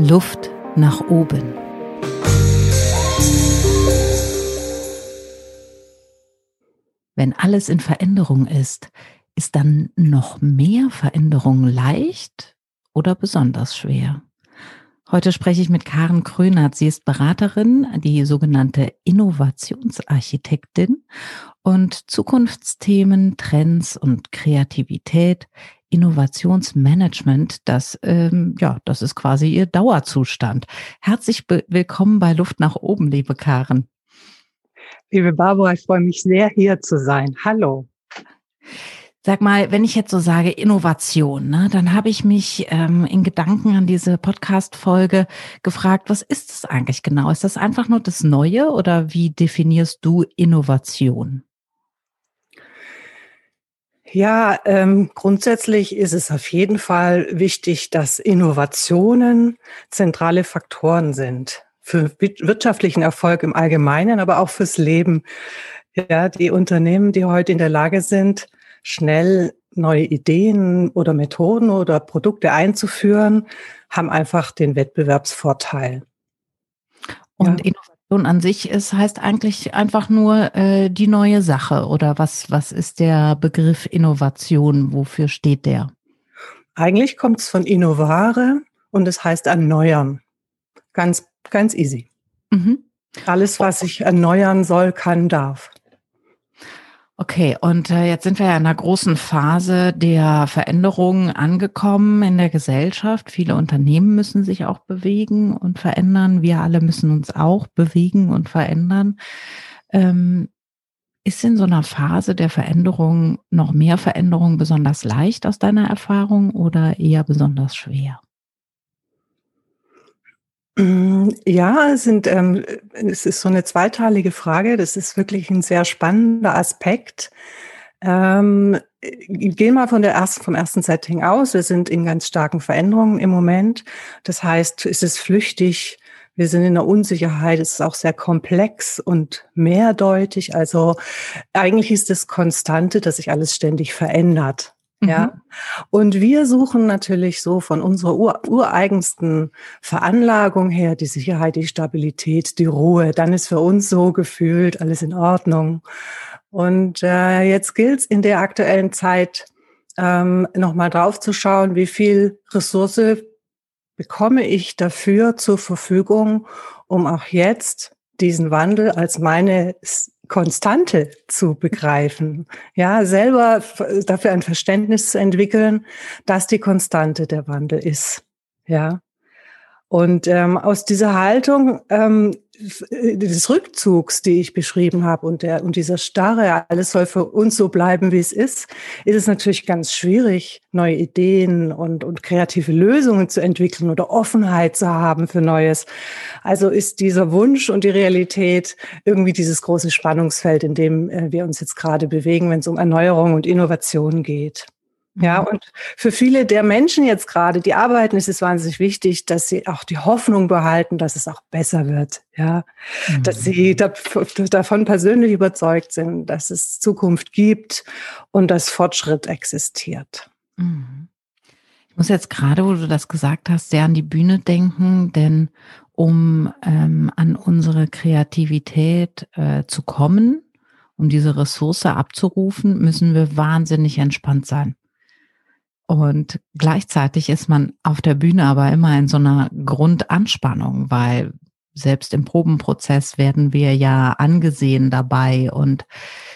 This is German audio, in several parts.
Luft nach oben. Wenn alles in Veränderung ist, ist dann noch mehr Veränderung leicht oder besonders schwer? Heute spreche ich mit Karen Krönert. Sie ist Beraterin, die sogenannte Innovationsarchitektin und Zukunftsthemen, Trends und Kreativität Innovationsmanagement, das, ähm, ja, das ist quasi ihr Dauerzustand. Herzlich willkommen bei Luft nach oben, liebe Karen. Liebe Barbara, ich freue mich sehr, hier zu sein. Hallo. Sag mal, wenn ich jetzt so sage Innovation, ne, dann habe ich mich ähm, in Gedanken an diese Podcast-Folge gefragt, was ist das eigentlich genau? Ist das einfach nur das Neue oder wie definierst du Innovation? Ja, ähm, grundsätzlich ist es auf jeden Fall wichtig, dass Innovationen zentrale Faktoren sind für wirtschaftlichen Erfolg im Allgemeinen, aber auch fürs Leben. Ja, die Unternehmen, die heute in der Lage sind, schnell neue Ideen oder Methoden oder Produkte einzuführen, haben einfach den Wettbewerbsvorteil. Und ja. An sich ist, heißt eigentlich einfach nur äh, die neue Sache oder was, was ist der Begriff Innovation? Wofür steht der? Eigentlich kommt es von innovare und es heißt erneuern. Ganz, ganz easy. Mhm. Alles, was sich erneuern soll, kann, darf. Okay, und äh, jetzt sind wir ja in einer großen Phase der Veränderungen angekommen in der Gesellschaft. Viele Unternehmen müssen sich auch bewegen und verändern. Wir alle müssen uns auch bewegen und verändern. Ähm, ist in so einer Phase der Veränderung noch mehr Veränderung besonders leicht aus deiner Erfahrung oder eher besonders schwer? Ja, es, sind, ähm, es ist so eine zweiteilige Frage. Das ist wirklich ein sehr spannender Aspekt. Ähm, gehen mal von der ersten, vom ersten Setting aus. Wir sind in ganz starken Veränderungen im Moment. Das heißt, es ist flüchtig. Wir sind in der Unsicherheit. Es ist auch sehr komplex und mehrdeutig. Also eigentlich ist es Konstante, dass sich alles ständig verändert. Ja. Mhm. Und wir suchen natürlich so von unserer ur ureigensten Veranlagung her die Sicherheit, die Stabilität, die Ruhe. Dann ist für uns so gefühlt alles in Ordnung. Und äh, jetzt gilt es in der aktuellen Zeit ähm, nochmal drauf zu schauen, wie viel Ressource bekomme ich dafür zur Verfügung, um auch jetzt diesen Wandel als meine Konstante zu begreifen. Ja, selber dafür ein Verständnis zu entwickeln, dass die Konstante der Wandel ist. Ja. Und ähm, aus dieser Haltung ähm, des Rückzugs, die ich beschrieben habe, und, der, und dieser Starre, alles soll für uns so bleiben, wie es ist, ist es natürlich ganz schwierig, neue Ideen und, und kreative Lösungen zu entwickeln oder Offenheit zu haben für Neues. Also ist dieser Wunsch und die Realität irgendwie dieses große Spannungsfeld, in dem äh, wir uns jetzt gerade bewegen, wenn es um Erneuerung und Innovation geht. Ja, mhm. und für viele der Menschen jetzt gerade, die arbeiten, ist es wahnsinnig wichtig, dass sie auch die Hoffnung behalten, dass es auch besser wird. Ja, mhm. dass sie davon persönlich überzeugt sind, dass es Zukunft gibt und dass Fortschritt existiert. Mhm. Ich muss jetzt gerade, wo du das gesagt hast, sehr an die Bühne denken, denn um ähm, an unsere Kreativität äh, zu kommen, um diese Ressource abzurufen, müssen wir wahnsinnig entspannt sein. Und gleichzeitig ist man auf der Bühne aber immer in so einer Grundanspannung, weil selbst im Probenprozess werden wir ja angesehen dabei und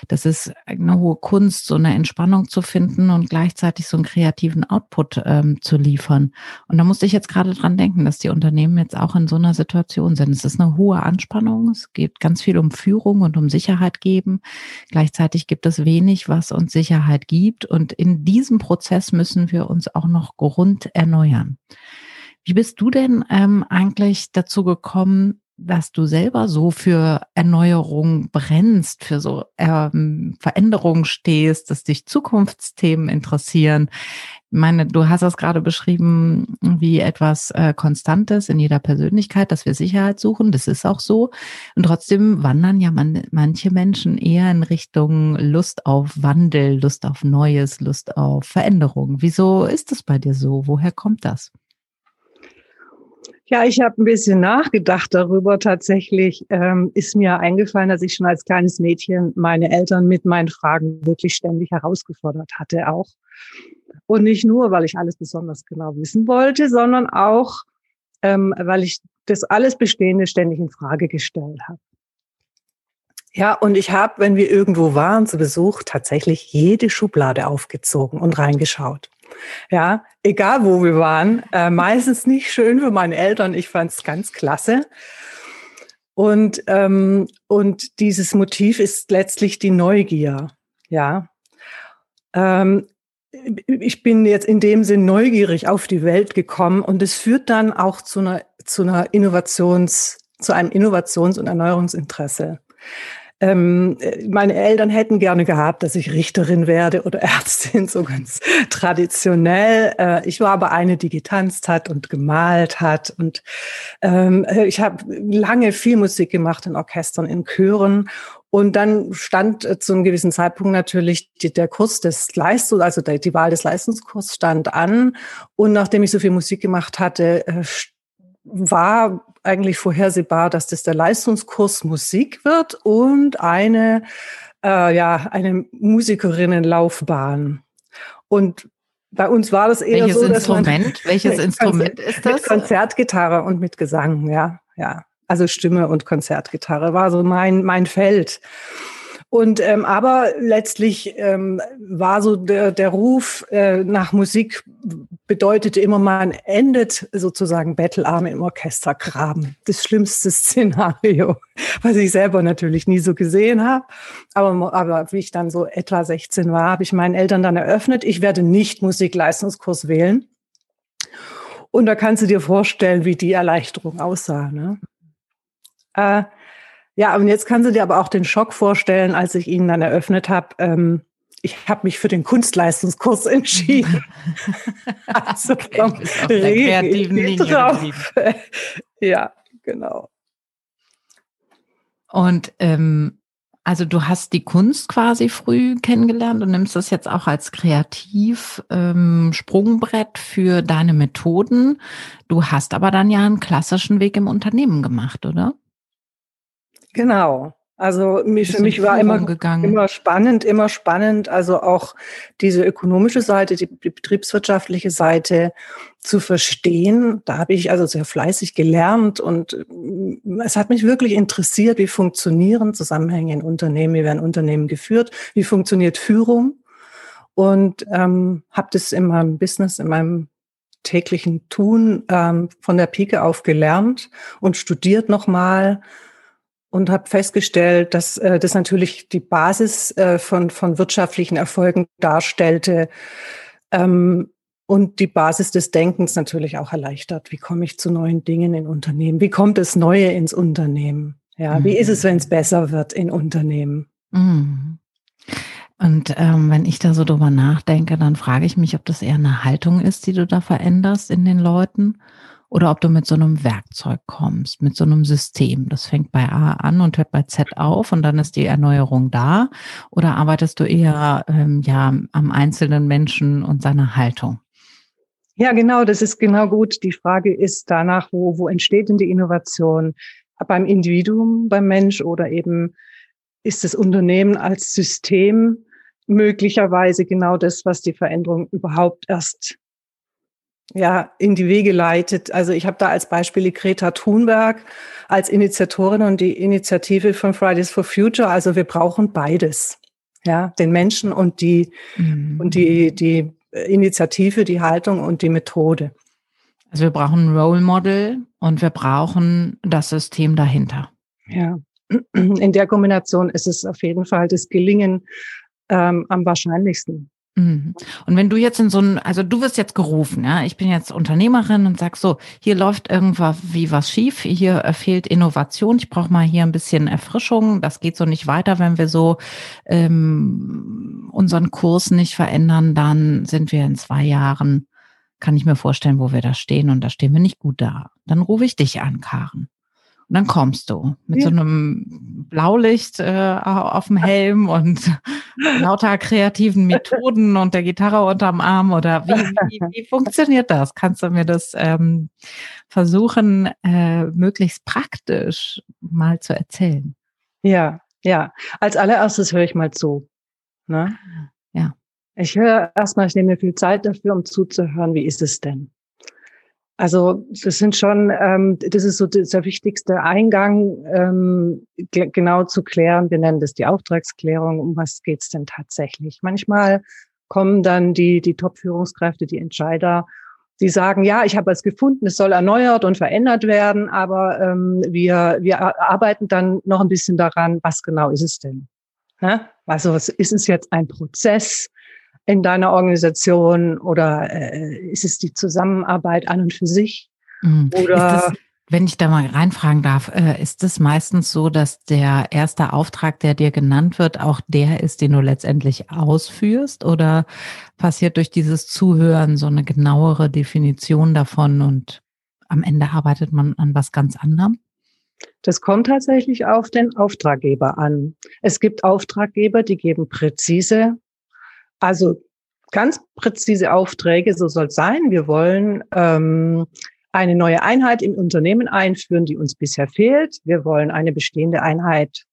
das ist eine hohe Kunst, so eine Entspannung zu finden und gleichzeitig so einen kreativen Output ähm, zu liefern. Und da musste ich jetzt gerade dran denken, dass die Unternehmen jetzt auch in so einer Situation sind. Es ist eine hohe Anspannung, es geht ganz viel um Führung und um Sicherheit geben. Gleichzeitig gibt es wenig, was uns Sicherheit gibt und in diesem Prozess müssen wir uns auch noch Grund erneuern. Wie bist du denn ähm, eigentlich dazu gekommen, dass du selber so für Erneuerung brennst, für so ähm, Veränderungen stehst, dass dich Zukunftsthemen interessieren? Ich meine, du hast das gerade beschrieben wie etwas äh, Konstantes in jeder Persönlichkeit, dass wir Sicherheit suchen. Das ist auch so. Und trotzdem wandern ja man, manche Menschen eher in Richtung Lust auf Wandel, Lust auf Neues, Lust auf Veränderung. Wieso ist das bei dir so? Woher kommt das? Ja, ich habe ein bisschen nachgedacht darüber. Tatsächlich ähm, ist mir eingefallen, dass ich schon als kleines Mädchen meine Eltern mit meinen Fragen wirklich ständig herausgefordert hatte auch. Und nicht nur, weil ich alles besonders genau wissen wollte, sondern auch, ähm, weil ich das alles Bestehende ständig in Frage gestellt habe. Ja, und ich habe, wenn wir irgendwo waren zu Besuch, tatsächlich jede Schublade aufgezogen und reingeschaut. Ja, egal wo wir waren, äh, meistens nicht schön für meine Eltern. Ich fand es ganz klasse. Und, ähm, und dieses Motiv ist letztlich die Neugier. Ja. Ähm, ich bin jetzt in dem Sinn neugierig auf die Welt gekommen und es führt dann auch zu einer, zu einer Innovations, zu einem Innovations- und Erneuerungsinteresse. Ähm, meine Eltern hätten gerne gehabt, dass ich Richterin werde oder Ärztin, so ganz traditionell. Äh, ich war aber eine, die getanzt hat und gemalt hat. Und ähm, ich habe lange viel Musik gemacht in Orchestern, in Chören. Und dann stand äh, zu einem gewissen Zeitpunkt natürlich der Kurs des Leistungs, also die Wahl des Leistungskurs stand an. Und nachdem ich so viel Musik gemacht hatte, äh, war eigentlich vorhersehbar, dass das der Leistungskurs Musik wird und eine, äh, ja, eine Musikerinnenlaufbahn. Und bei uns war das eher Welches so, dass Instrument? Man, Welches Instrument ist das? Mit Konzertgitarre und mit Gesang, ja, ja. Also Stimme und Konzertgitarre war so mein mein Feld. Und ähm, aber letztlich ähm, war so der, der Ruf äh, nach Musik bedeutete immer, man endet sozusagen bettelarm im Orchestergraben. Das schlimmste Szenario, was ich selber natürlich nie so gesehen habe. Aber, aber wie ich dann so etwa 16 war, habe ich meinen Eltern dann eröffnet, ich werde nicht Musikleistungskurs wählen. Und da kannst du dir vorstellen, wie die Erleichterung aussah. Ne? Äh, ja, und jetzt kannst du dir aber auch den Schock vorstellen, als ich ihn dann eröffnet habe. Ähm, ich habe mich für den Kunstleistungskurs entschieden. also vom kreativen Linie drauf. ja, genau. Und ähm, also du hast die Kunst quasi früh kennengelernt und nimmst das jetzt auch als kreativ ähm, Sprungbrett für deine Methoden. Du hast aber dann ja einen klassischen Weg im Unternehmen gemacht, oder? Genau. Also mich, für mich war immer, immer spannend, immer spannend, also auch diese ökonomische Seite, die, die betriebswirtschaftliche Seite zu verstehen. Da habe ich also sehr fleißig gelernt und mm, es hat mich wirklich interessiert, wie funktionieren Zusammenhänge in Unternehmen, wie werden Unternehmen geführt, wie funktioniert Führung und ähm, habe das in meinem Business, in meinem täglichen Tun ähm, von der Pike auf gelernt und studiert nochmal und habe festgestellt, dass äh, das natürlich die Basis äh, von, von wirtschaftlichen Erfolgen darstellte ähm, und die Basis des Denkens natürlich auch erleichtert. Wie komme ich zu neuen Dingen in Unternehmen? Wie kommt das Neue ins Unternehmen? Ja, mhm. wie ist es, wenn es besser wird in Unternehmen? Mhm. Und ähm, wenn ich da so drüber nachdenke, dann frage ich mich, ob das eher eine Haltung ist, die du da veränderst in den Leuten oder ob du mit so einem Werkzeug kommst, mit so einem System. Das fängt bei A an und hört bei Z auf und dann ist die Erneuerung da. Oder arbeitest du eher ähm, ja am einzelnen Menschen und seiner Haltung? Ja, genau, das ist genau gut. Die Frage ist danach, wo, wo entsteht denn die Innovation? Beim Individuum, beim Mensch oder eben ist das Unternehmen als System möglicherweise genau das, was die Veränderung überhaupt erst ja, in die Wege leitet. Also ich habe da als Beispiel die Greta Thunberg als Initiatorin und die Initiative von Fridays for Future. Also wir brauchen beides. Ja, den Menschen und die, mhm. und die, die Initiative, die Haltung und die Methode. Also wir brauchen ein Role Model und wir brauchen das System dahinter. Ja, in der Kombination ist es auf jeden Fall das Gelingen ähm, am wahrscheinlichsten. Mhm. Und wenn du jetzt in so ein, also du wirst jetzt gerufen, ja, ich bin jetzt Unternehmerin und sag so, hier läuft irgendwas wie was schief, hier fehlt Innovation, ich brauche mal hier ein bisschen Erfrischung, das geht so nicht weiter, wenn wir so ähm, unseren Kurs nicht verändern, dann sind wir in zwei Jahren, kann ich mir vorstellen, wo wir da stehen und da stehen wir nicht gut da. Dann rufe ich dich an, Karen. Und dann kommst du mit ja. so einem Blaulicht äh, auf dem Helm und lauter kreativen Methoden und der Gitarre unterm Arm oder wie, wie, wie funktioniert das? Kannst du mir das ähm, versuchen, äh, möglichst praktisch mal zu erzählen? Ja, ja. Als allererstes höre ich mal zu. Ne? Ja. Ich höre erstmal, ich nehme mir viel Zeit dafür, um zuzuhören, wie ist es denn? Also das sind schon, ähm, das ist so der wichtigste Eingang, ähm, genau zu klären. Wir nennen das die Auftragsklärung. Um was geht's denn tatsächlich? Manchmal kommen dann die, die Top-Führungskräfte, die Entscheider, die sagen, ja, ich habe es gefunden, es soll erneuert und verändert werden, aber ähm, wir, wir arbeiten dann noch ein bisschen daran, was genau ist es denn? Ja? Also ist es jetzt ein Prozess? In deiner Organisation oder äh, ist es die Zusammenarbeit an und für sich? Mhm. Oder das, wenn ich da mal reinfragen darf, äh, ist es meistens so, dass der erste Auftrag, der dir genannt wird, auch der ist, den du letztendlich ausführst? Oder passiert durch dieses Zuhören so eine genauere Definition davon und am Ende arbeitet man an was ganz anderem? Das kommt tatsächlich auf den Auftraggeber an. Es gibt Auftraggeber, die geben präzise also ganz präzise Aufträge, so soll es sein. Wir wollen ähm, eine neue Einheit im Unternehmen einführen, die uns bisher fehlt. Wir wollen eine bestehende Einheit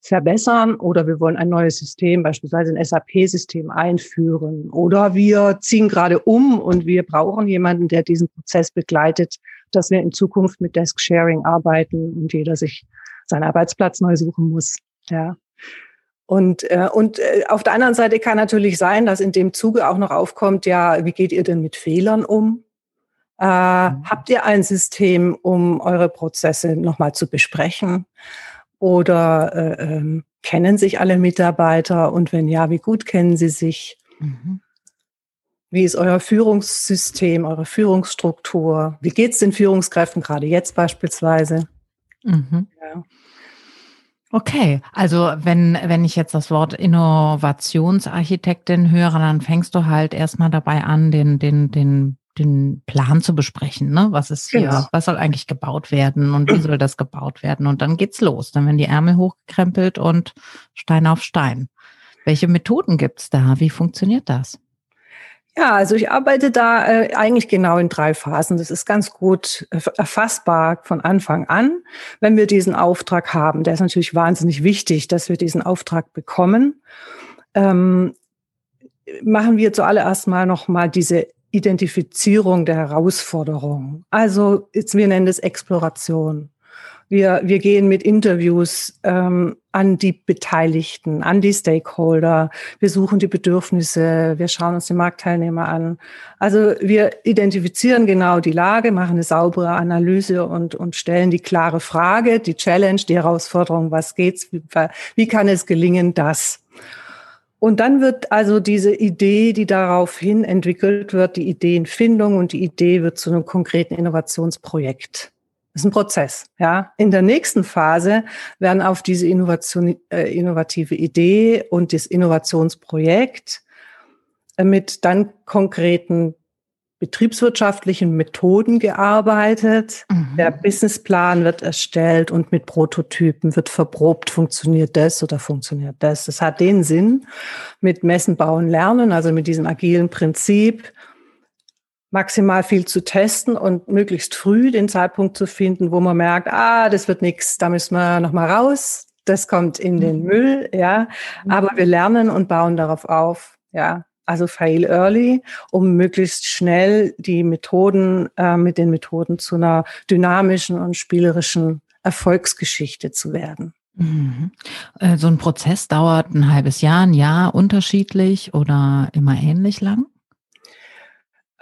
verbessern oder wir wollen ein neues System, beispielsweise ein SAP-System einführen oder wir ziehen gerade um und wir brauchen jemanden, der diesen Prozess begleitet, dass wir in Zukunft mit Desk Sharing arbeiten und jeder sich seinen Arbeitsplatz neu suchen muss. Ja. Und, äh, und äh, auf der anderen Seite kann natürlich sein, dass in dem Zuge auch noch aufkommt, ja, wie geht ihr denn mit Fehlern um? Äh, mhm. Habt ihr ein System, um eure Prozesse nochmal zu besprechen? Oder äh, ähm, kennen sich alle Mitarbeiter? Und wenn ja, wie gut kennen sie sich? Mhm. Wie ist euer Führungssystem, eure Führungsstruktur? Wie geht's den Führungskräften gerade jetzt beispielsweise? Mhm. Ja. Okay, also wenn, wenn ich jetzt das Wort Innovationsarchitektin höre, dann fängst du halt erstmal dabei an, den, den, den, den Plan zu besprechen. Ne? Was ist hier, genau. was soll eigentlich gebaut werden und wie soll das gebaut werden? Und dann geht's los. Dann werden die Ärmel hochgekrempelt und Stein auf Stein. Welche Methoden gibt's da? Wie funktioniert das? Ja, also ich arbeite da äh, eigentlich genau in drei Phasen. Das ist ganz gut äh, erfassbar von Anfang an. Wenn wir diesen Auftrag haben, der ist natürlich wahnsinnig wichtig, dass wir diesen Auftrag bekommen, ähm, machen wir zuallererst mal nochmal diese Identifizierung der Herausforderung. Also jetzt, wir nennen das Exploration. Wir, wir gehen mit Interviews ähm, an die Beteiligten, an die Stakeholder. Wir suchen die Bedürfnisse, wir schauen uns die Marktteilnehmer an. Also wir identifizieren genau die Lage, machen eine saubere Analyse und, und stellen die klare Frage, die Challenge, die Herausforderung, was geht's, wie, wie kann es gelingen, das? Und dann wird also diese Idee, die daraufhin entwickelt wird, die Ideenfindung und die Idee wird zu einem konkreten Innovationsprojekt. Ist ein Prozess. Ja. In der nächsten Phase werden auf diese Innovation, äh, innovative Idee und das Innovationsprojekt äh, mit dann konkreten betriebswirtschaftlichen Methoden gearbeitet. Mhm. Der Businessplan wird erstellt und mit Prototypen wird verprobt, funktioniert das oder funktioniert das. Das hat den Sinn mit Messen, Bauen, Lernen, also mit diesem agilen Prinzip maximal viel zu testen und möglichst früh den Zeitpunkt zu finden, wo man merkt, ah, das wird nichts, da müssen wir noch mal raus, das kommt in den mhm. Müll, ja. Mhm. Aber wir lernen und bauen darauf auf, ja. Also fail early, um möglichst schnell die Methoden äh, mit den Methoden zu einer dynamischen und spielerischen Erfolgsgeschichte zu werden. Mhm. Äh, so ein Prozess dauert ein halbes Jahr, ein Jahr unterschiedlich oder immer ähnlich lang?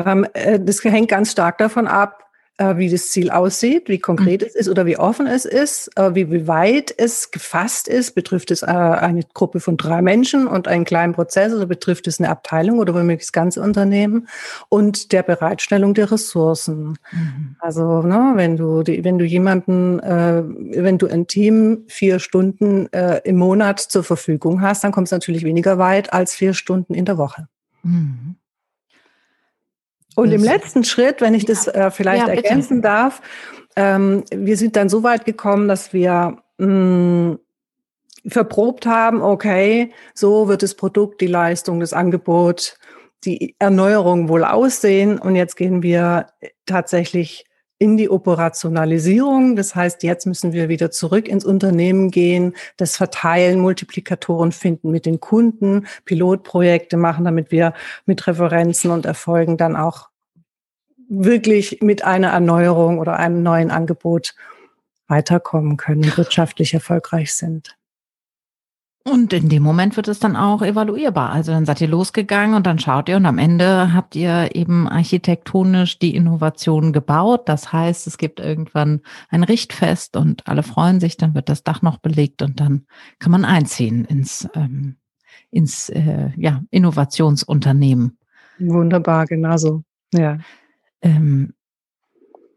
Ähm, äh, das hängt ganz stark davon ab, äh, wie das Ziel aussieht, wie konkret mhm. es ist oder wie offen es ist, äh, wie, wie weit es gefasst ist. Betrifft es eine Gruppe von drei Menschen und einen kleinen Prozess oder betrifft es eine Abteilung oder womöglich das ganze Unternehmen und der Bereitstellung der Ressourcen. Mhm. Also ne, wenn du die, wenn du jemanden, wenn du ein Team vier Stunden im Monat zur Verfügung hast, dann kommst du natürlich weniger weit als vier Stunden in der Woche. Mhm. Und im letzten Schritt, wenn ich ja. das äh, vielleicht ja, ergänzen darf, ähm, wir sind dann so weit gekommen, dass wir mh, mm, verprobt haben, okay, so wird das Produkt, die Leistung, das Angebot, die Erneuerung wohl aussehen. Und jetzt gehen wir tatsächlich in die Operationalisierung. Das heißt, jetzt müssen wir wieder zurück ins Unternehmen gehen, das verteilen, Multiplikatoren finden mit den Kunden, Pilotprojekte machen, damit wir mit Referenzen und Erfolgen dann auch wirklich mit einer Erneuerung oder einem neuen Angebot weiterkommen können, wirtschaftlich erfolgreich sind. Und in dem Moment wird es dann auch evaluierbar. Also dann seid ihr losgegangen und dann schaut ihr und am Ende habt ihr eben architektonisch die Innovation gebaut. Das heißt, es gibt irgendwann ein Richtfest und alle freuen sich, dann wird das Dach noch belegt und dann kann man einziehen ins, ähm, ins äh, ja, Innovationsunternehmen. Wunderbar, genauso. Ja. Ähm,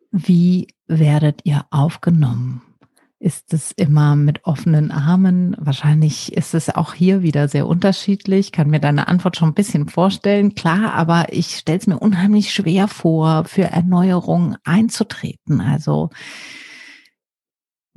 wie werdet ihr aufgenommen? Ist es immer mit offenen Armen? Wahrscheinlich ist es auch hier wieder sehr unterschiedlich. Kann mir deine Antwort schon ein bisschen vorstellen. Klar, aber ich stelle es mir unheimlich schwer vor, für Erneuerung einzutreten. Also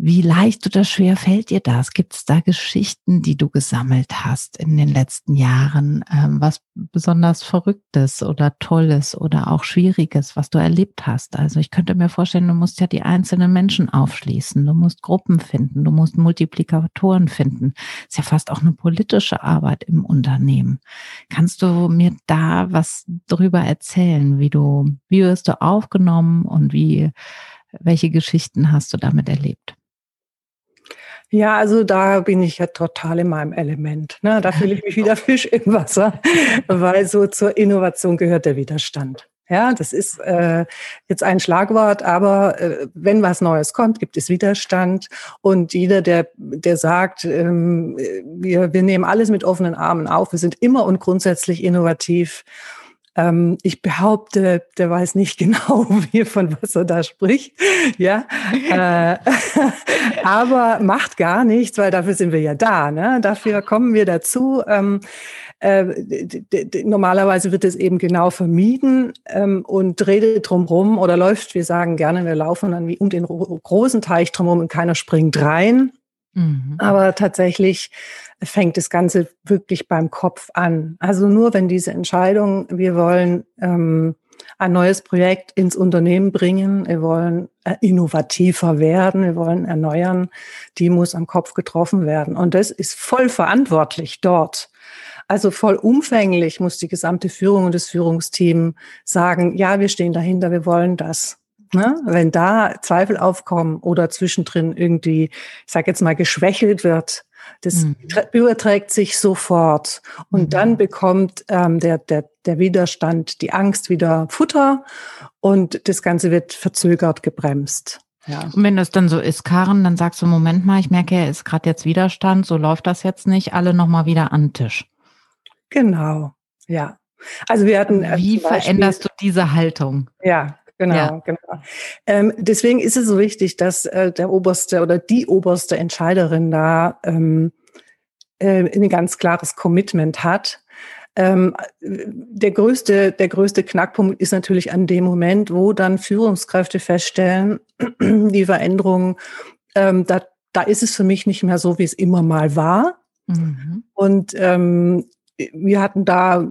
wie leicht oder schwer fällt dir das? Gibt es da Geschichten, die du gesammelt hast in den letzten Jahren? Ähm, was besonders Verrücktes oder Tolles oder auch Schwieriges, was du erlebt hast? Also ich könnte mir vorstellen, du musst ja die einzelnen Menschen aufschließen, du musst Gruppen finden, du musst Multiplikatoren finden. Ist ja fast auch eine politische Arbeit im Unternehmen. Kannst du mir da was drüber erzählen, wie du, wie wirst du aufgenommen und wie, welche Geschichten hast du damit erlebt? Ja, also da bin ich ja total in meinem Element. Ne? Da fühle ich mich wieder Fisch im Wasser, weil so zur Innovation gehört der Widerstand. Ja, das ist äh, jetzt ein Schlagwort, aber äh, wenn was Neues kommt, gibt es Widerstand. Und jeder, der, der sagt, ähm, wir, wir nehmen alles mit offenen Armen auf, wir sind immer und grundsätzlich innovativ, ähm, ich behaupte, der weiß nicht genau, wie von was er da spricht. Ja, äh, aber macht gar nichts, weil dafür sind wir ja da. Ne? Dafür kommen wir dazu. Ähm, äh, normalerweise wird es eben genau vermieden ähm, und redet drumherum oder läuft. Wir sagen gerne, wir laufen dann wie um den großen Teich drumherum und keiner springt rein. Mhm. Aber tatsächlich fängt das Ganze wirklich beim Kopf an. Also nur wenn diese Entscheidung, wir wollen ähm, ein neues Projekt ins Unternehmen bringen, wir wollen äh, innovativer werden, wir wollen erneuern, die muss am Kopf getroffen werden. Und das ist voll verantwortlich dort. Also voll umfänglich muss die gesamte Führung und das Führungsteam sagen, ja, wir stehen dahinter, wir wollen das. Ne? Wenn da Zweifel aufkommen oder zwischendrin irgendwie, ich sage jetzt mal, geschwächelt wird, das mhm. überträgt sich sofort. Und mhm. dann bekommt ähm, der, der, der Widerstand, die Angst wieder Futter und das Ganze wird verzögert, gebremst. Ja. Und wenn das dann so ist, Karen, dann sagst du, Moment mal, ich merke, er ist gerade jetzt Widerstand, so läuft das jetzt nicht, alle nochmal wieder an den Tisch. Genau, ja. Also wir hatten. Äh, Wie veränderst du diese Haltung? Ja, Genau, ja. genau. Ähm, deswegen ist es so wichtig, dass äh, der oberste oder die oberste Entscheiderin da ähm, äh, ein ganz klares Commitment hat. Ähm, der größte, der größte Knackpunkt ist natürlich an dem Moment, wo dann Führungskräfte feststellen, die Veränderung, ähm, da, da ist es für mich nicht mehr so, wie es immer mal war. Mhm. Und ähm, wir hatten da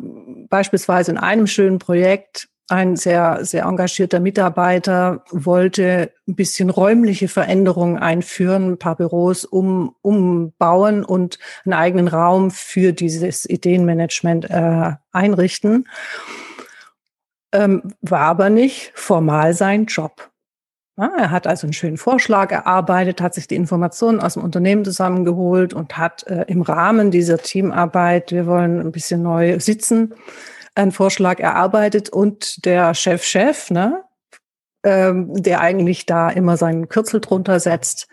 beispielsweise in einem schönen Projekt ein sehr, sehr engagierter Mitarbeiter wollte ein bisschen räumliche Veränderungen einführen, ein paar Büros um, umbauen und einen eigenen Raum für dieses Ideenmanagement äh, einrichten. Ähm, war aber nicht formal sein Job. Ja, er hat also einen schönen Vorschlag erarbeitet, hat sich die Informationen aus dem Unternehmen zusammengeholt und hat äh, im Rahmen dieser Teamarbeit, wir wollen ein bisschen neu sitzen, einen Vorschlag erarbeitet und der Chef-Chef, ne, ähm, der eigentlich da immer seinen Kürzel drunter setzt,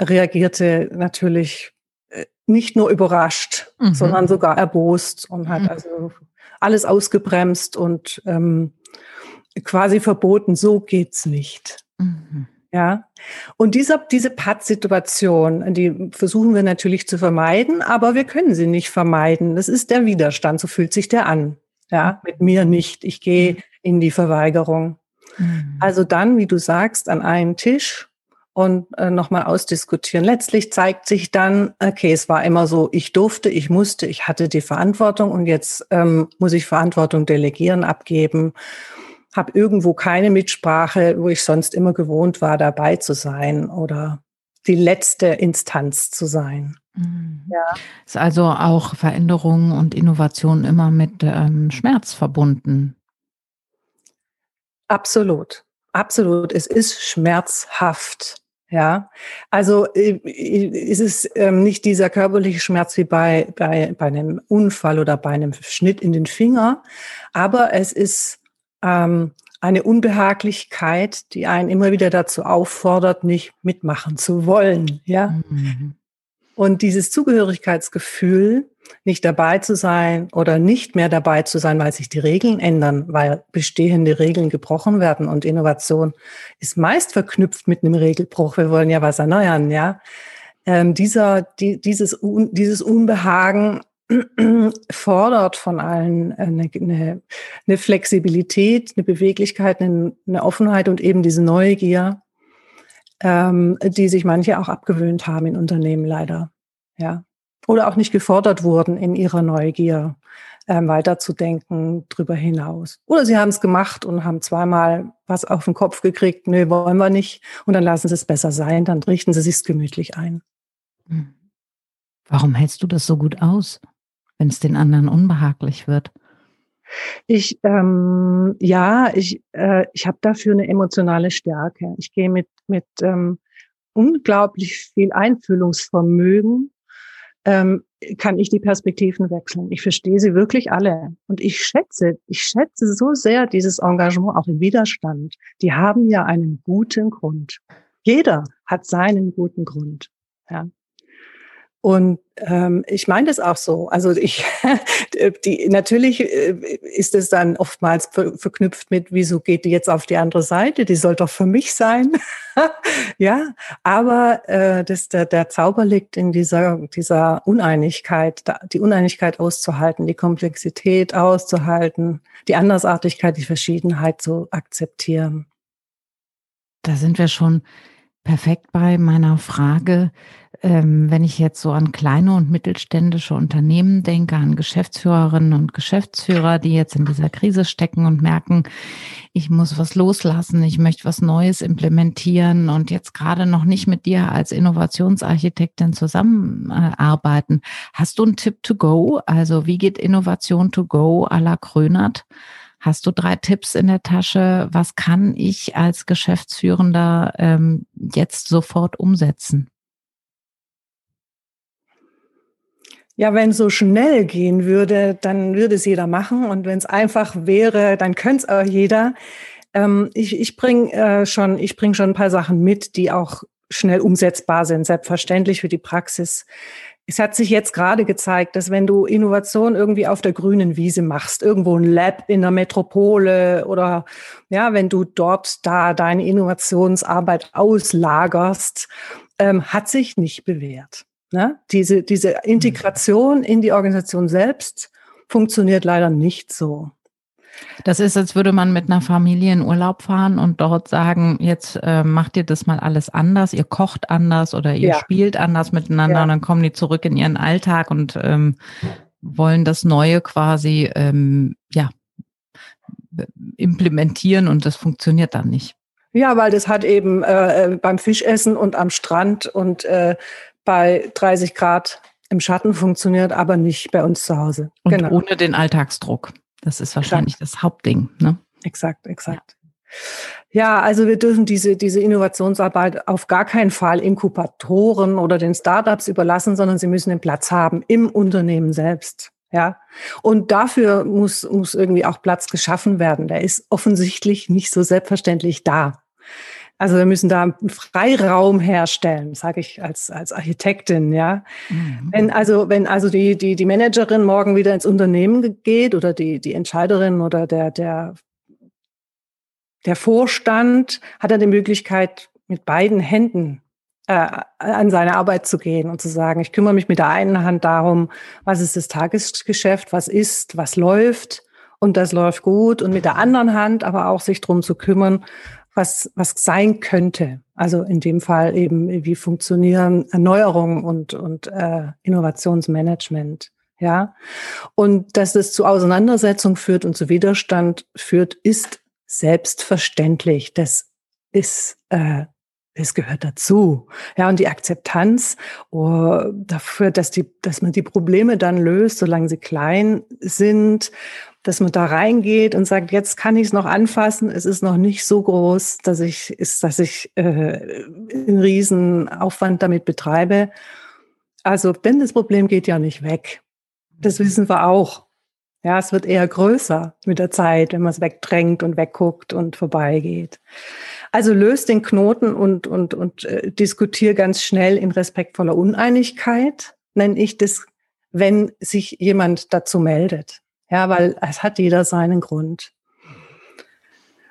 reagierte natürlich äh, nicht nur überrascht, mhm. sondern sogar erbost und hat mhm. also alles ausgebremst und ähm, quasi verboten, so geht's nicht. Mhm. Ja, und dieser, diese Pattsituation, die versuchen wir natürlich zu vermeiden, aber wir können sie nicht vermeiden. Das ist der Widerstand, so fühlt sich der an. Ja, mit mir nicht. Ich gehe, in die Verweigerung. Mhm. Also dann, wie du sagst, an einen Tisch und äh, nochmal ausdiskutieren. Letztlich zeigt sich dann, okay, es war immer so, ich durfte, ich musste, ich hatte die Verantwortung und jetzt ähm, muss ich Verantwortung delegieren, abgeben, habe irgendwo keine Mitsprache, wo ich sonst immer gewohnt war, dabei zu sein oder die letzte Instanz zu sein. Mhm. Ja. Ist also auch Veränderung und Innovation immer mit ähm, Schmerz verbunden. Absolut. Absolut. Es ist schmerzhaft. Ja, also äh, ist es ähm, nicht dieser körperliche Schmerz wie bei, bei, bei einem Unfall oder bei einem Schnitt in den Finger, aber es ist ähm, eine Unbehaglichkeit, die einen immer wieder dazu auffordert, nicht mitmachen zu wollen. Ja, mhm. Und dieses Zugehörigkeitsgefühl, nicht dabei zu sein oder nicht mehr dabei zu sein, weil sich die Regeln ändern, weil bestehende Regeln gebrochen werden. Und Innovation ist meist verknüpft mit einem Regelbruch. Wir wollen ja was erneuern, ja. Ähm, dieser, die, dieses, dieses Unbehagen fordert von allen eine, eine, eine Flexibilität, eine Beweglichkeit, eine, eine Offenheit und eben diese Neugier, ähm, die sich manche auch abgewöhnt haben in Unternehmen leider. Ja. Oder auch nicht gefordert wurden in ihrer Neugier, ähm, weiterzudenken drüber hinaus. Oder sie haben es gemacht und haben zweimal was auf den Kopf gekriegt, nö, wollen wir nicht. Und dann lassen sie es besser sein, dann richten sie sich gemütlich ein. Hm. Warum hältst du das so gut aus, wenn es den anderen unbehaglich wird? Ich ähm, ja, ich äh, ich habe dafür eine emotionale Stärke. Ich gehe mit mit ähm, unglaublich viel Einfühlungsvermögen ähm, kann ich die Perspektiven wechseln. Ich verstehe sie wirklich alle. Und ich schätze, ich schätze so sehr dieses Engagement auch im Widerstand. Die haben ja einen guten Grund. Jeder hat seinen guten Grund. Ja. Und ähm, ich meine das auch so. Also ich, die, natürlich äh, ist es dann oftmals ver verknüpft mit, wieso geht die jetzt auf die andere Seite? Die soll doch für mich sein. ja, aber äh, das, der, der Zauber liegt in dieser, dieser Uneinigkeit, die Uneinigkeit auszuhalten, die Komplexität auszuhalten, die Andersartigkeit, die Verschiedenheit zu akzeptieren. Da sind wir schon perfekt bei meiner Frage, ähm, wenn ich jetzt so an kleine und mittelständische Unternehmen denke, an Geschäftsführerinnen und Geschäftsführer, die jetzt in dieser Krise stecken und merken, ich muss was loslassen, ich möchte was Neues implementieren und jetzt gerade noch nicht mit dir als Innovationsarchitektin zusammenarbeiten. Hast du einen Tipp to go? Also wie geht Innovation to go à la Krönert? Hast du drei Tipps in der Tasche? Was kann ich als Geschäftsführender ähm, jetzt sofort umsetzen? Ja, wenn es so schnell gehen würde, dann würde es jeder machen. Und wenn es einfach wäre, dann könnte es auch jeder. Ähm, ich ich bringe äh, schon, bring schon ein paar Sachen mit, die auch schnell umsetzbar sind, selbstverständlich für die Praxis. Es hat sich jetzt gerade gezeigt, dass wenn du Innovation irgendwie auf der grünen Wiese machst, irgendwo ein Lab in der Metropole oder ja, wenn du dort da deine Innovationsarbeit auslagerst, ähm, hat sich nicht bewährt. Ne? Diese, diese Integration in die Organisation selbst funktioniert leider nicht so. Das ist, als würde man mit einer Familie in Urlaub fahren und dort sagen, jetzt äh, macht ihr das mal alles anders, ihr kocht anders oder ihr ja. spielt anders miteinander ja. und dann kommen die zurück in ihren Alltag und ähm, wollen das Neue quasi ähm, ja implementieren und das funktioniert dann nicht. Ja, weil das hat eben äh, beim Fischessen und am Strand und äh, bei 30 Grad im Schatten funktioniert, aber nicht bei uns zu Hause. Und genau. ohne den Alltagsdruck. Das ist wahrscheinlich exakt. das Hauptding. Ne? Exakt, exakt. Ja. ja, also wir dürfen diese, diese Innovationsarbeit auf gar keinen Fall Inkubatoren oder den Startups überlassen, sondern sie müssen den Platz haben im Unternehmen selbst. Ja, und dafür muss, muss irgendwie auch Platz geschaffen werden. Der ist offensichtlich nicht so selbstverständlich da. Also wir müssen da einen Freiraum herstellen, sage ich als, als Architektin, ja. Mhm. Wenn also, wenn also die, die, die Managerin morgen wieder ins Unternehmen geht oder die, die Entscheiderin oder der, der, der Vorstand, hat er die Möglichkeit, mit beiden Händen äh, an seine Arbeit zu gehen und zu sagen, ich kümmere mich mit der einen Hand darum, was ist das Tagesgeschäft, was ist, was läuft und das läuft gut und mit der anderen Hand aber auch sich drum zu kümmern, was, was sein könnte. Also in dem Fall eben, wie funktionieren Erneuerung und, und äh, Innovationsmanagement. Ja. Und dass es zu Auseinandersetzung führt und zu Widerstand führt, ist selbstverständlich. Das ist äh, es gehört dazu. Ja, und die Akzeptanz oh, dafür, dass die, dass man die Probleme dann löst, solange sie klein sind, dass man da reingeht und sagt, jetzt kann ich es noch anfassen, es ist noch nicht so groß, dass ich, ist, dass ich äh, einen riesen Aufwand damit betreibe. Also, denn das Problem geht ja nicht weg. Das wissen wir auch. Ja, es wird eher größer mit der Zeit, wenn man es wegdrängt und wegguckt und vorbeigeht. Also löst den Knoten und, und, und äh, diskutiere ganz schnell in respektvoller Uneinigkeit, nenne ich das, wenn sich jemand dazu meldet. Ja, weil es hat jeder seinen Grund.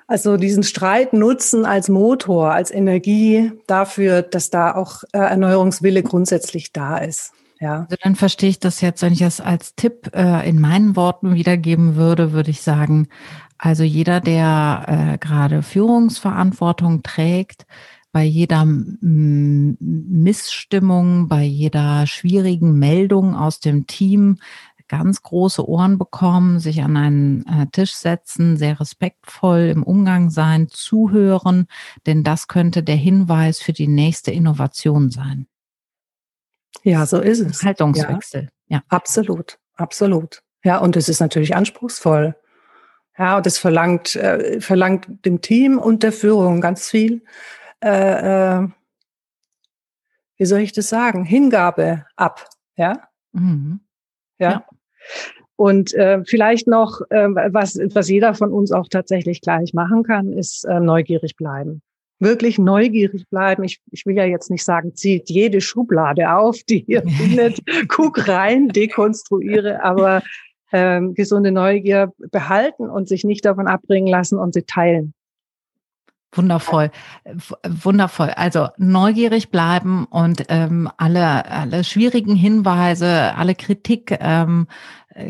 Also diesen Streit nutzen als Motor, als Energie dafür, dass da auch äh, Erneuerungswille grundsätzlich da ist. Ja. Also dann verstehe ich das jetzt, wenn ich das als Tipp äh, in meinen Worten wiedergeben würde, würde ich sagen, also jeder, der äh, gerade Führungsverantwortung trägt, bei jeder Missstimmung, bei jeder schwierigen Meldung aus dem Team ganz große Ohren bekommen, sich an einen äh, Tisch setzen, sehr respektvoll im Umgang sein, zuhören, denn das könnte der Hinweis für die nächste Innovation sein. Ja, so ist es. Haltungswechsel. Ja, ja. absolut, absolut. Ja, und es ist natürlich anspruchsvoll. Ja, und es verlangt, äh, verlangt dem Team und der Führung ganz viel, äh, äh, wie soll ich das sagen, Hingabe ab. Ja. Mhm. ja. ja. Und äh, vielleicht noch, äh, was, was jeder von uns auch tatsächlich gleich machen kann, ist äh, neugierig bleiben wirklich neugierig bleiben. Ich, ich will ja jetzt nicht sagen, zieht jede Schublade auf, die ihr findet, guck rein, dekonstruiere, aber ähm, gesunde Neugier behalten und sich nicht davon abbringen lassen und sie teilen. Wundervoll, wundervoll. Also neugierig bleiben und ähm, alle alle schwierigen Hinweise, alle Kritik ähm,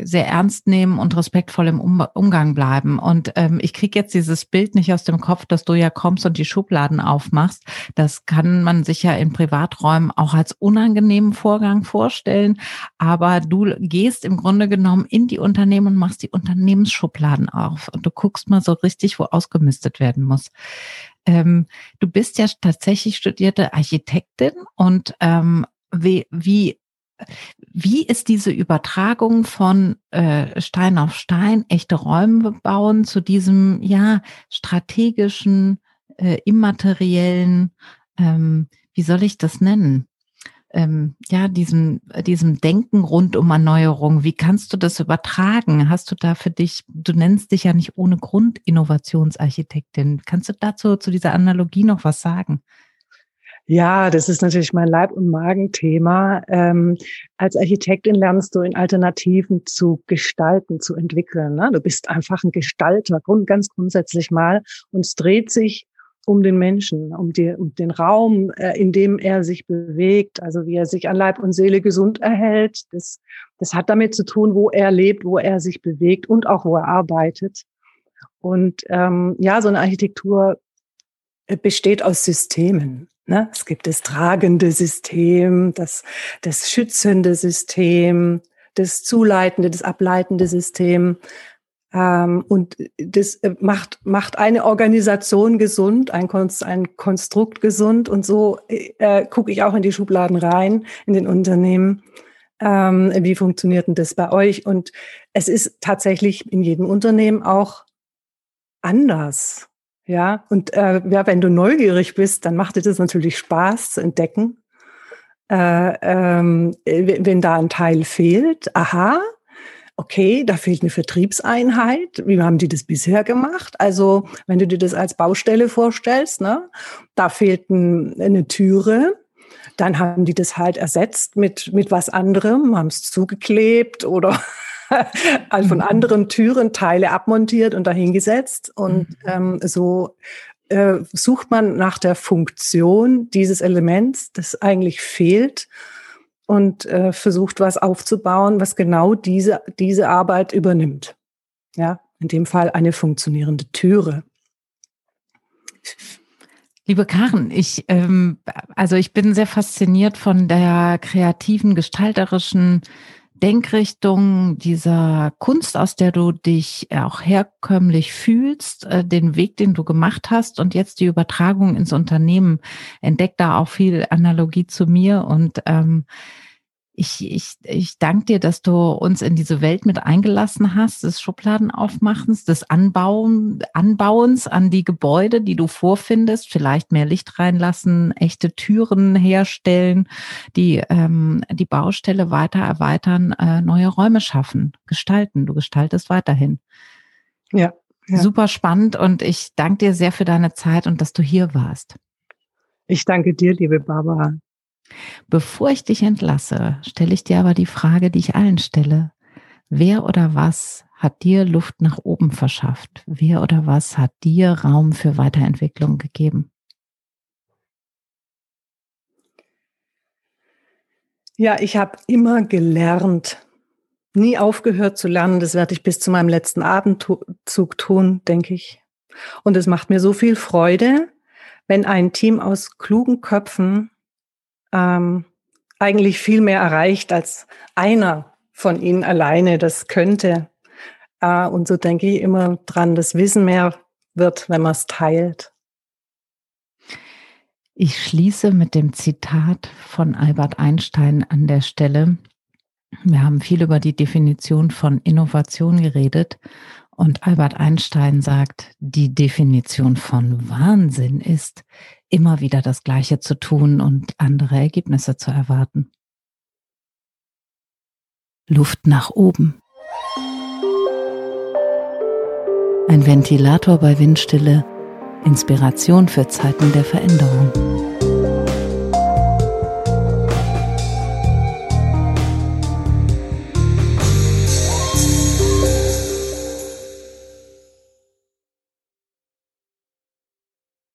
sehr ernst nehmen und respektvoll im um Umgang bleiben. Und ähm, ich kriege jetzt dieses Bild nicht aus dem Kopf, dass du ja kommst und die Schubladen aufmachst. Das kann man sich ja in Privaträumen auch als unangenehmen Vorgang vorstellen. Aber du gehst im Grunde genommen in die Unternehmen und machst die Unternehmensschubladen auf. Und du guckst mal so richtig, wo ausgemistet werden muss. Ähm, du bist ja tatsächlich studierte Architektin und ähm, wie, wie wie ist diese Übertragung von äh, Stein auf Stein, echte Räume bauen zu diesem ja strategischen, äh, immateriellen, ähm, wie soll ich das nennen? Ähm, ja, diesem, diesem Denken rund um Erneuerung. Wie kannst du das übertragen? Hast du da für dich, du nennst dich ja nicht ohne Grund Innovationsarchitektin. Kannst du dazu, zu dieser Analogie noch was sagen? Ja, das ist natürlich mein Leib- und Magenthema. Ähm, als Architektin lernst du in Alternativen zu gestalten, zu entwickeln. Ne? Du bist einfach ein Gestalter, ganz grundsätzlich mal. Und es dreht sich um den Menschen, um, die, um den Raum, äh, in dem er sich bewegt, also wie er sich an Leib und Seele gesund erhält. Das, das hat damit zu tun, wo er lebt, wo er sich bewegt und auch wo er arbeitet. Und ähm, ja, so eine Architektur äh, besteht aus Systemen. Ne? Es gibt das tragende System, das, das schützende System, das zuleitende, das ableitende System. Ähm, und das äh, macht, macht eine Organisation gesund, ein, Konst, ein Konstrukt gesund. Und so äh, gucke ich auch in die Schubladen rein, in den Unternehmen. Ähm, wie funktioniert denn das bei euch? Und es ist tatsächlich in jedem Unternehmen auch anders. Ja, und äh, ja, wenn du neugierig bist, dann macht dir das natürlich Spaß zu entdecken. Äh, ähm, wenn da ein Teil fehlt, aha, okay, da fehlt eine Vertriebseinheit. Wie haben die das bisher gemacht? Also, wenn du dir das als Baustelle vorstellst, ne, da fehlt ein, eine Türe. Dann haben die das halt ersetzt mit, mit was anderem, haben es zugeklebt oder von mhm. anderen Türen Teile abmontiert und dahingesetzt. Und mhm. ähm, so äh, sucht man nach der Funktion dieses Elements, das eigentlich fehlt und äh, versucht was aufzubauen, was genau diese, diese Arbeit übernimmt. Ja, in dem Fall eine funktionierende Türe. Liebe Karen, ich, ähm, also ich bin sehr fasziniert von der kreativen, gestalterischen Denkrichtung, dieser Kunst, aus der du dich auch herkömmlich fühlst, äh, den Weg, den du gemacht hast und jetzt die Übertragung ins Unternehmen, entdeckt da auch viel Analogie zu mir und ähm, ich, ich, ich danke dir, dass du uns in diese Welt mit eingelassen hast, des Schubladenaufmachens, des Anbauen, Anbauens an die Gebäude, die du vorfindest, vielleicht mehr Licht reinlassen, echte Türen herstellen, die ähm, die Baustelle weiter erweitern, äh, neue Räume schaffen, gestalten. Du gestaltest weiterhin. Ja, ja. Super spannend und ich danke dir sehr für deine Zeit und dass du hier warst. Ich danke dir, liebe Barbara. Bevor ich dich entlasse, stelle ich dir aber die Frage, die ich allen stelle. Wer oder was hat dir Luft nach oben verschafft? Wer oder was hat dir Raum für Weiterentwicklung gegeben? Ja, ich habe immer gelernt, nie aufgehört zu lernen. Das werde ich bis zu meinem letzten Abendzug tun, denke ich. Und es macht mir so viel Freude, wenn ein Team aus klugen Köpfen ähm, eigentlich viel mehr erreicht, als einer von ihnen alleine das könnte. Äh, und so denke ich immer dran, das Wissen mehr wird, wenn man es teilt. Ich schließe mit dem Zitat von Albert Einstein an der Stelle. Wir haben viel über die Definition von Innovation geredet und Albert Einstein sagt, die Definition von Wahnsinn ist, immer wieder das Gleiche zu tun und andere Ergebnisse zu erwarten. Luft nach oben. Ein Ventilator bei Windstille, Inspiration für Zeiten der Veränderung.